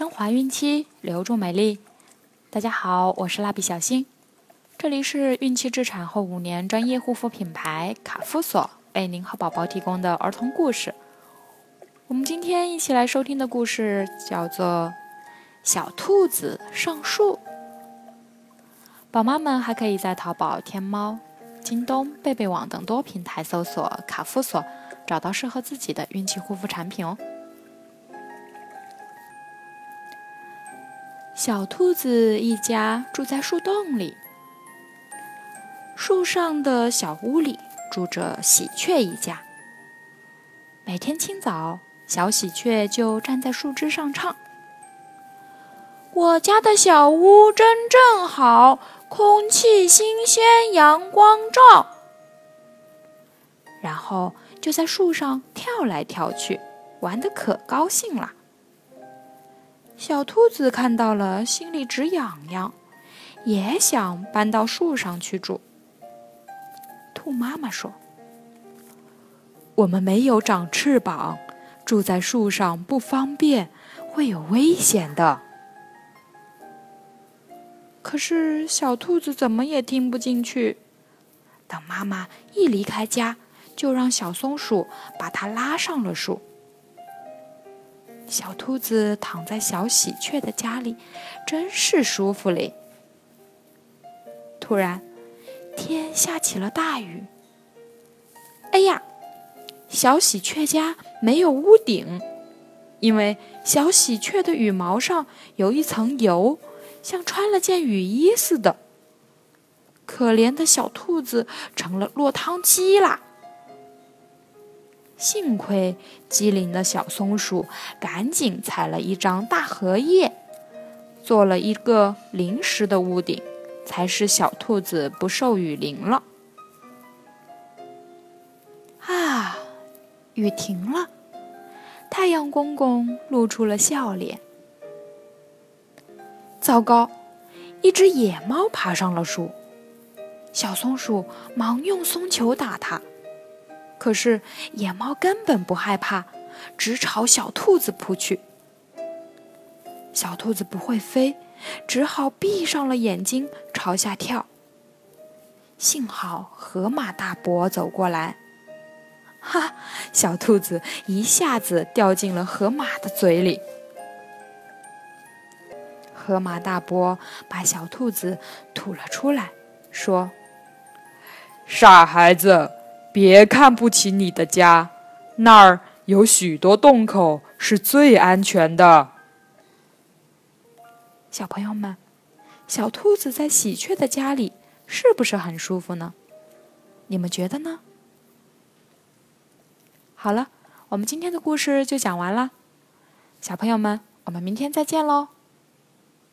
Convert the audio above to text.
升华孕期，留住美丽。大家好，我是蜡笔小新，这里是孕期至产后五年专业护肤品牌卡夫索为您和宝宝提供的儿童故事。我们今天一起来收听的故事叫做《小兔子上树》。宝妈们还可以在淘宝、天猫、京东、贝贝网等多平台搜索“卡夫索”，找到适合自己的孕期护肤产品哦。小兔子一家住在树洞里。树上的小屋里住着喜鹊一家。每天清早，小喜鹊就站在树枝上唱：“我家的小屋真正好，空气新鲜，阳光照。”然后就在树上跳来跳去，玩得可高兴了。小兔子看到了，心里直痒痒，也想搬到树上去住。兔妈妈说：“我们没有长翅膀，住在树上不方便，会有危险的。”可是小兔子怎么也听不进去。等妈妈一离开家，就让小松鼠把它拉上了树。小兔子躺在小喜鹊的家里，真是舒服嘞。突然，天下起了大雨。哎呀，小喜鹊家没有屋顶，因为小喜鹊的羽毛上有一层油，像穿了件雨衣似的。可怜的小兔子成了落汤鸡啦。幸亏机灵的小松鼠赶紧采了一张大荷叶，做了一个临时的屋顶，才使小兔子不受雨淋了。啊，雨停了，太阳公公露出了笑脸。糟糕，一只野猫爬上了树，小松鼠忙用松球打它。可是野猫根本不害怕，直朝小兔子扑去。小兔子不会飞，只好闭上了眼睛朝下跳。幸好河马大伯走过来，哈！小兔子一下子掉进了河马的嘴里。河马大伯把小兔子吐了出来，说：“傻孩子。”别看不起你的家，那儿有许多洞口，是最安全的。小朋友们，小兔子在喜鹊的家里是不是很舒服呢？你们觉得呢？好了，我们今天的故事就讲完了，小朋友们，我们明天再见喽。